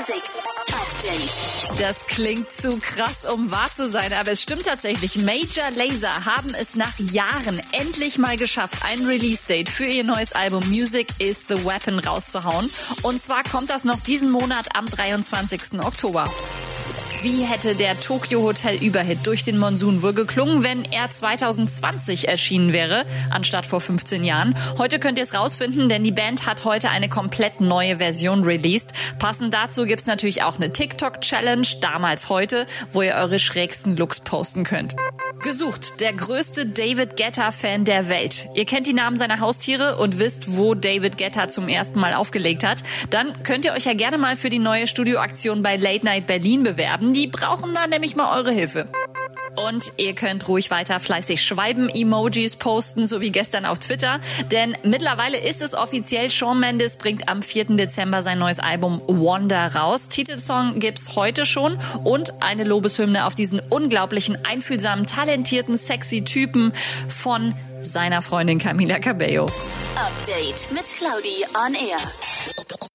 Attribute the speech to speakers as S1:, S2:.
S1: Music Update.
S2: Das klingt zu krass, um wahr zu sein, aber es stimmt tatsächlich. Major Laser haben es nach Jahren endlich mal geschafft, ein Release-Date für ihr neues Album Music is the Weapon rauszuhauen. Und zwar kommt das noch diesen Monat am 23. Oktober. Wie hätte der Tokyo Hotel Überhit durch den Monsun wohl geklungen, wenn er 2020 erschienen wäre, anstatt vor 15 Jahren? Heute könnt ihr es rausfinden, denn die Band hat heute eine komplett neue Version released. Passend dazu gibt's natürlich auch eine TikTok-Challenge, damals heute, wo ihr eure schrägsten Looks posten könnt. Gesucht, der größte David Guetta-Fan der Welt. Ihr kennt die Namen seiner Haustiere und wisst, wo David Guetta zum ersten Mal aufgelegt hat. Dann könnt ihr euch ja gerne mal für die neue Studioaktion bei Late Night Berlin bewerben. Die brauchen da nämlich mal eure Hilfe. Und ihr könnt ruhig weiter fleißig Schweiben-Emojis posten, so wie gestern auf Twitter. Denn mittlerweile ist es offiziell, Shawn Mendes bringt am 4. Dezember sein neues Album Wonder raus. Titelsong gibt's heute schon und eine Lobeshymne auf diesen unglaublichen, einfühlsamen, talentierten, sexy Typen von seiner Freundin Camila Cabello.
S1: Update mit Claudi on Air.